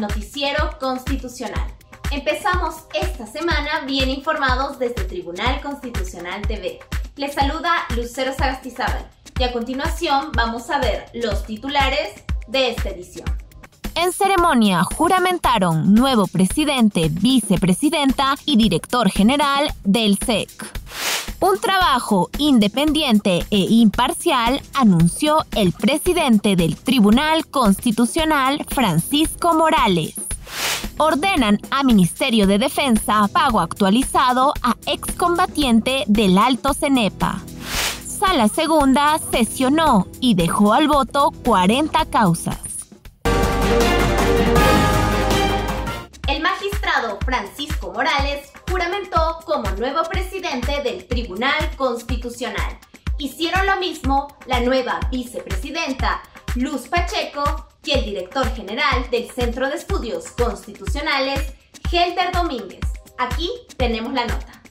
Noticiero constitucional. Empezamos esta semana bien informados desde Tribunal Constitucional TV. Les saluda Lucero Sagastizábal y a continuación vamos a ver los titulares de esta edición. En ceremonia juramentaron nuevo presidente, vicepresidenta y director general del SEC. Un trabajo independiente e imparcial anunció el presidente del Tribunal Constitucional, Francisco Morales. Ordenan a Ministerio de Defensa pago actualizado a excombatiente del Alto Cenepa. Sala Segunda sesionó y dejó al voto 40 causas. El magistrado Francisco Morales juramentó como nuevo presidente Tribunal Constitucional. Hicieron lo mismo la nueva vicepresidenta Luz Pacheco y el director general del Centro de Estudios Constitucionales, Helder Domínguez. Aquí tenemos la nota.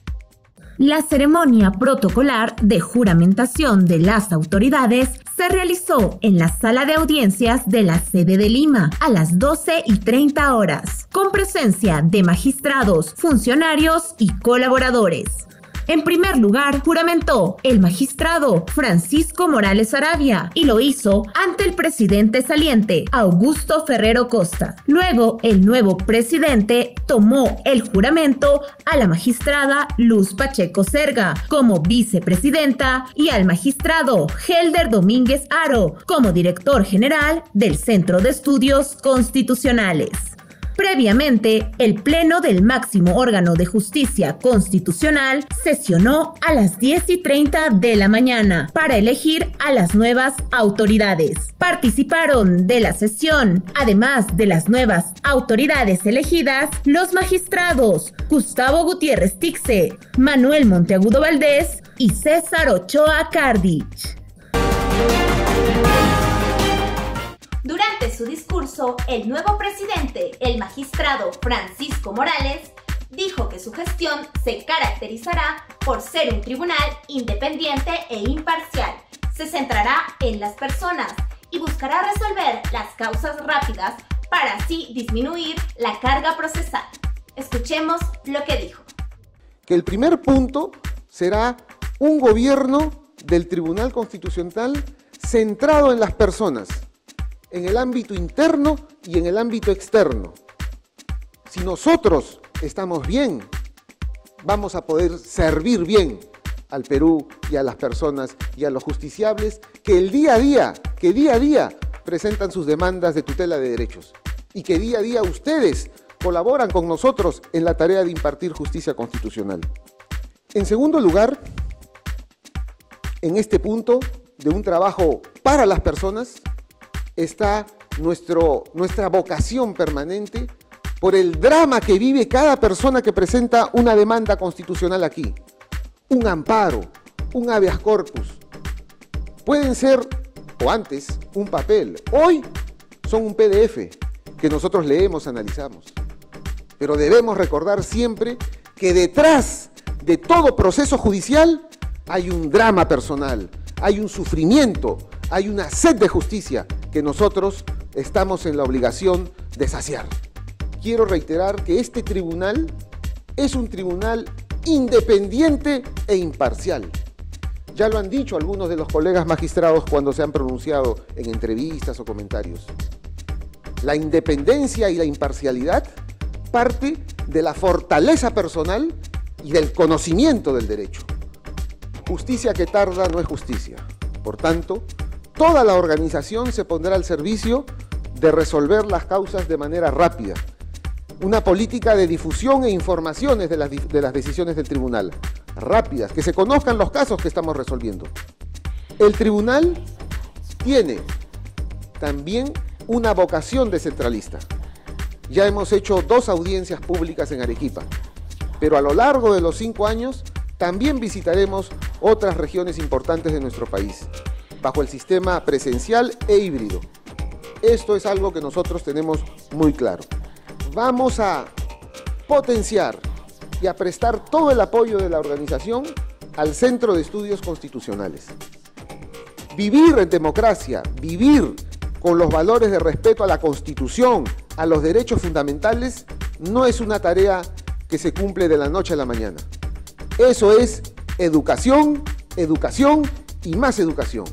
La ceremonia protocolar de juramentación de las autoridades se realizó en la sala de audiencias de la sede de Lima a las 12 y 30 horas, con presencia de magistrados, funcionarios y colaboradores. En primer lugar, juramentó el magistrado Francisco Morales Arabia y lo hizo ante el presidente saliente, Augusto Ferrero Costa. Luego, el nuevo presidente tomó el juramento a la magistrada Luz Pacheco Serga como vicepresidenta y al magistrado Helder Domínguez Aro como director general del Centro de Estudios Constitucionales. Previamente, el Pleno del máximo órgano de justicia constitucional sesionó a las 10 y 30 de la mañana para elegir a las nuevas autoridades. Participaron de la sesión, además de las nuevas autoridades elegidas, los magistrados Gustavo Gutiérrez Tixe, Manuel Monteagudo Valdés y César Ochoa Cardich. Su discurso, el nuevo presidente, el magistrado Francisco Morales, dijo que su gestión se caracterizará por ser un tribunal independiente e imparcial. Se centrará en las personas y buscará resolver las causas rápidas para así disminuir la carga procesal. Escuchemos lo que dijo. Que el primer punto será un gobierno del Tribunal Constitucional centrado en las personas en el ámbito interno y en el ámbito externo. Si nosotros estamos bien, vamos a poder servir bien al Perú y a las personas y a los justiciables que el día a día, que día a día presentan sus demandas de tutela de derechos y que día a día ustedes colaboran con nosotros en la tarea de impartir justicia constitucional. En segundo lugar, en este punto de un trabajo para las personas, está nuestro, nuestra vocación permanente por el drama que vive cada persona que presenta una demanda constitucional aquí. Un amparo, un habeas corpus. Pueden ser, o antes, un papel. Hoy son un PDF que nosotros leemos, analizamos. Pero debemos recordar siempre que detrás de todo proceso judicial hay un drama personal, hay un sufrimiento, hay una sed de justicia que nosotros estamos en la obligación de saciar. Quiero reiterar que este tribunal es un tribunal independiente e imparcial. Ya lo han dicho algunos de los colegas magistrados cuando se han pronunciado en entrevistas o comentarios. La independencia y la imparcialidad parte de la fortaleza personal y del conocimiento del derecho. Justicia que tarda no es justicia. Por tanto, toda la organización se pondrá al servicio de resolver las causas de manera rápida. Una política de difusión e informaciones de las, de las decisiones del tribunal, rápidas, que se conozcan los casos que estamos resolviendo. El tribunal tiene también una vocación descentralista. Ya hemos hecho dos audiencias públicas en Arequipa, pero a lo largo de los cinco años también visitaremos otras regiones importantes de nuestro país bajo el sistema presencial e híbrido. Esto es algo que nosotros tenemos muy claro. Vamos a potenciar y a prestar todo el apoyo de la organización al Centro de Estudios Constitucionales. Vivir en democracia, vivir con los valores de respeto a la Constitución, a los derechos fundamentales, no es una tarea que se cumple de la noche a la mañana. Eso es educación, educación y más educación.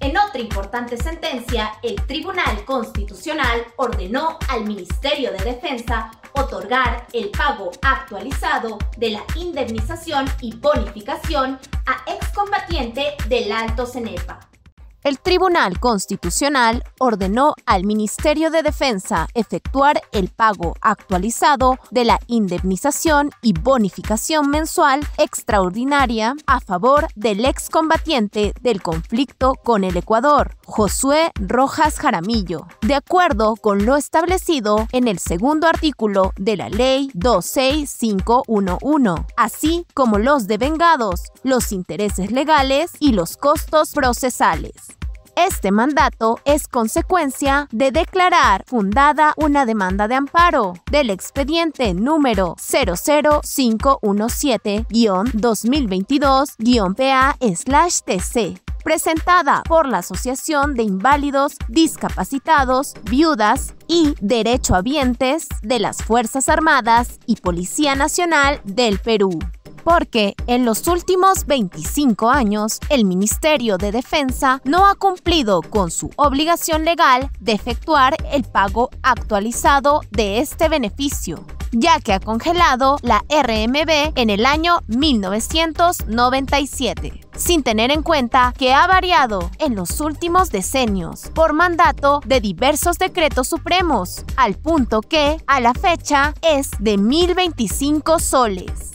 En otra importante sentencia, el Tribunal Constitucional ordenó al Ministerio de Defensa otorgar el pago actualizado de la indemnización y bonificación a excombatiente del Alto Cenepa el Tribunal Constitucional ordenó al Ministerio de Defensa efectuar el pago actualizado de la indemnización y bonificación mensual extraordinaria a favor del excombatiente del conflicto con el Ecuador, Josué Rojas Jaramillo, de acuerdo con lo establecido en el segundo artículo de la Ley 26511, así como los devengados, los intereses legales y los costos procesales. Este mandato es consecuencia de declarar fundada una demanda de amparo del expediente número 00517-2022-PA-TC presentada por la Asociación de Inválidos, Discapacitados, Viudas y Derechohabientes de las Fuerzas Armadas y Policía Nacional del Perú porque en los últimos 25 años el Ministerio de Defensa no ha cumplido con su obligación legal de efectuar el pago actualizado de este beneficio ya que ha congelado la RMB en el año 1997, sin tener en cuenta que ha variado en los últimos decenios por mandato de diversos decretos supremos, al punto que a la fecha es de 1025 soles.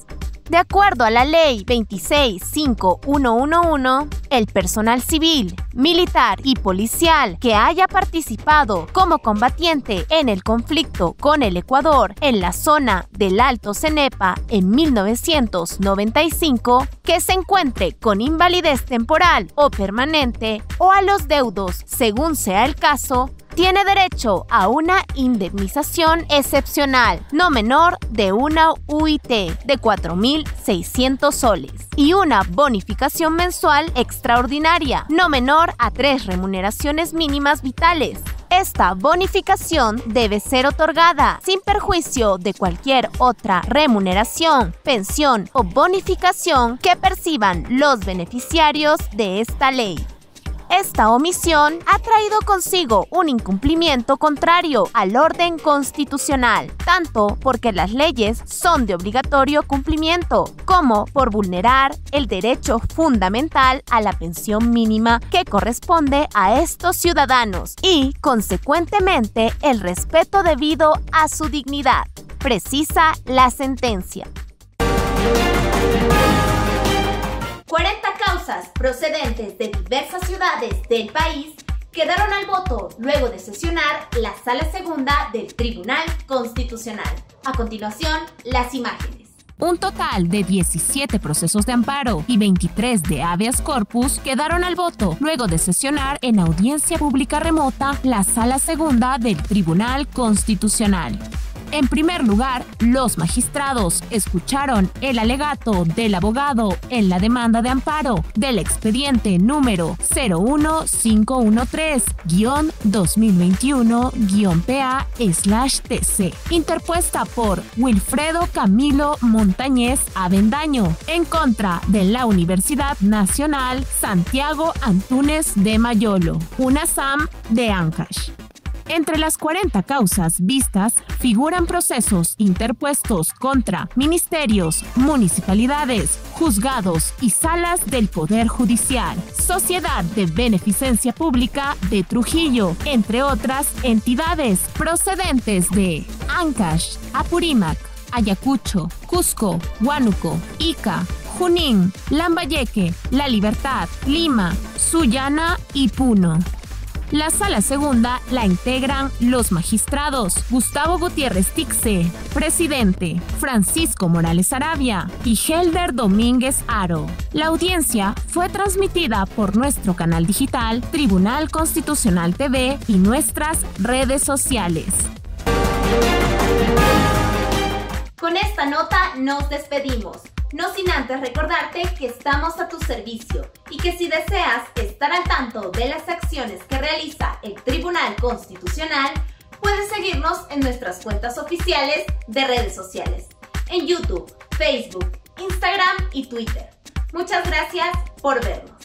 De acuerdo a la Ley 26511, el personal civil, militar y policial que haya participado como combatiente en el conflicto con el Ecuador en la zona del Alto Cenepa en 1995, que se encuentre con invalidez temporal o permanente o a los deudos, según sea el caso, tiene derecho a una indemnización excepcional no menor de una UIT de 4.600 soles y una bonificación mensual extraordinaria no menor a tres remuneraciones mínimas vitales. Esta bonificación debe ser otorgada sin perjuicio de cualquier otra remuneración, pensión o bonificación que perciban los beneficiarios de esta ley. Esta omisión ha traído consigo un incumplimiento contrario al orden constitucional, tanto porque las leyes son de obligatorio cumplimiento, como por vulnerar el derecho fundamental a la pensión mínima que corresponde a estos ciudadanos y, consecuentemente, el respeto debido a su dignidad, precisa la sentencia. 40 causas procedentes de diversas ciudades del país quedaron al voto luego de sesionar la Sala Segunda del Tribunal Constitucional. A continuación, las imágenes. Un total de 17 procesos de amparo y 23 de habeas corpus quedaron al voto luego de sesionar en audiencia pública remota la Sala Segunda del Tribunal Constitucional. En primer lugar, los magistrados escucharon el alegato del abogado en la demanda de amparo del expediente número 01513-2021-PA-TC, interpuesta por Wilfredo Camilo Montañez Avendaño en contra de la Universidad Nacional Santiago Antúnez de Mayolo, una SAM de Ancash. Entre las 40 causas vistas figuran procesos interpuestos contra ministerios, municipalidades, juzgados y salas del Poder Judicial, Sociedad de Beneficencia Pública de Trujillo, entre otras entidades procedentes de Ancash, Apurímac, Ayacucho, Cusco, Huánuco, Ica, Junín, Lambayeque, La Libertad, Lima, Sullana y Puno. La sala segunda la integran los magistrados Gustavo Gutiérrez Tixe, presidente, Francisco Morales Arabia y Helder Domínguez Aro. La audiencia fue transmitida por nuestro canal digital Tribunal Constitucional TV y nuestras redes sociales. Con esta nota nos despedimos, no sin antes recordarte que estamos a tu servicio y que si deseas estar al tanto de las acciones que realiza el Tribunal Constitucional, puedes seguirnos en nuestras cuentas oficiales de redes sociales, en YouTube, Facebook, Instagram y Twitter. Muchas gracias por vernos.